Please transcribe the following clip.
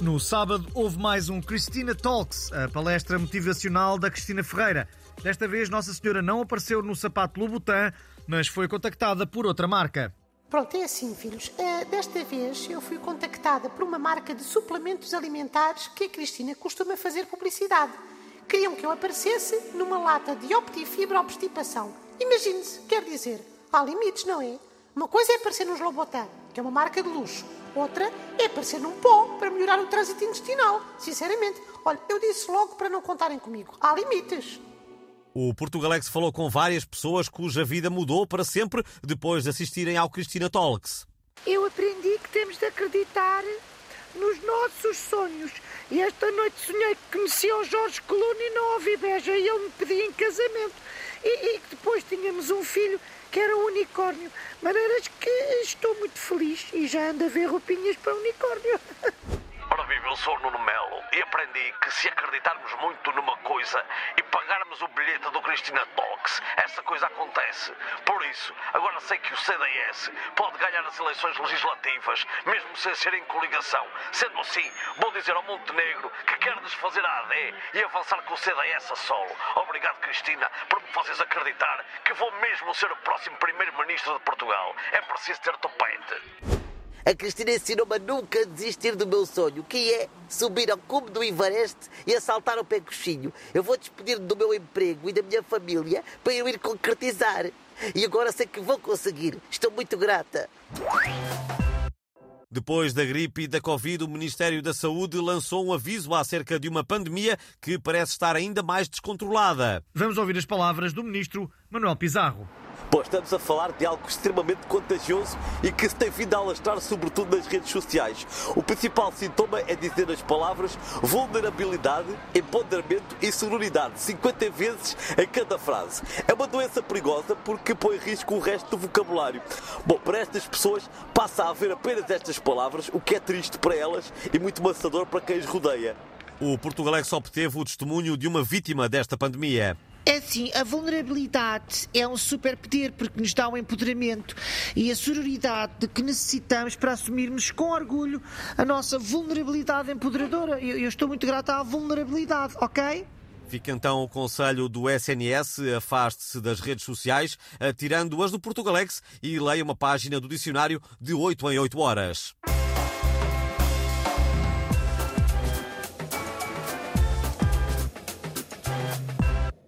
No sábado houve mais um Cristina Talks, a palestra motivacional da Cristina Ferreira. Desta vez Nossa Senhora não apareceu no sapato Louboutin, mas foi contactada por outra marca. Pronto, é assim, filhos. Uh, desta vez eu fui contactada por uma marca de suplementos alimentares que a Cristina costuma fazer publicidade. Queriam que eu aparecesse numa lata de Optifibra Obstipação. Imagine-se, quer dizer, há limites, não é? Uma coisa é aparecer nos Lobotan, que é uma marca de luxo. Outra é aparecer num pó para melhorar o trânsito intestinal. Sinceramente, olha, eu disse logo para não contarem comigo. Há limites. O Portugalex falou com várias pessoas cuja vida mudou para sempre depois de assistirem ao Cristina Talks. Eu aprendi que temos de acreditar nos nossos sonhos. E esta noite sonhei que conhecia o Jorge Clooney na Ovibeja e ele me pedia em casamento. E, e depois tínhamos um filho que era um unicórnio. Maneiras que estou feliz e já ando a ver roupinhas para unicórnio. Sou Nuno Melo e aprendi que se acreditarmos muito numa coisa e pagarmos o bilhete do Cristina Talks, essa coisa acontece. Por isso, agora sei que o CDS pode ganhar as eleições legislativas, mesmo sem ser em coligação. Sendo assim, vou dizer ao Montenegro que quer desfazer a AD e avançar com o CDS a solo. Obrigado, Cristina, por me fazeres acreditar que vou mesmo ser o próximo Primeiro-Ministro de Portugal. É preciso ter topete. A Cristina ensinou-me a nunca desistir do meu sonho, que é subir ao cume do Everest e assaltar o pé coxinho. Eu vou despedir-me do meu emprego e da minha família para eu ir concretizar. E agora sei que vou conseguir. Estou muito grata. Depois da gripe e da Covid, o Ministério da Saúde lançou um aviso acerca de uma pandemia que parece estar ainda mais descontrolada. Vamos ouvir as palavras do Ministro Manuel Pizarro. Pois estamos a falar de algo extremamente contagioso e que se tem vindo a alastrar sobretudo nas redes sociais. O principal sintoma é dizer as palavras vulnerabilidade, empoderamento e sororidade 50 vezes em cada frase. É uma doença perigosa porque põe em risco o resto do vocabulário. Bom, para estas pessoas passa a haver apenas estas palavras, o que é triste para elas e muito maçador para quem as rodeia. O Portugalex obteve o testemunho de uma vítima desta pandemia. É assim, a vulnerabilidade é um superpoder porque nos dá um empoderamento e a sororidade de que necessitamos para assumirmos com orgulho a nossa vulnerabilidade empoderadora. Eu, eu estou muito grata à vulnerabilidade, ok? Fica então o conselho do SNS, afaste-se das redes sociais, tirando-as do Portugalex e leia uma página do dicionário de 8 em 8 horas.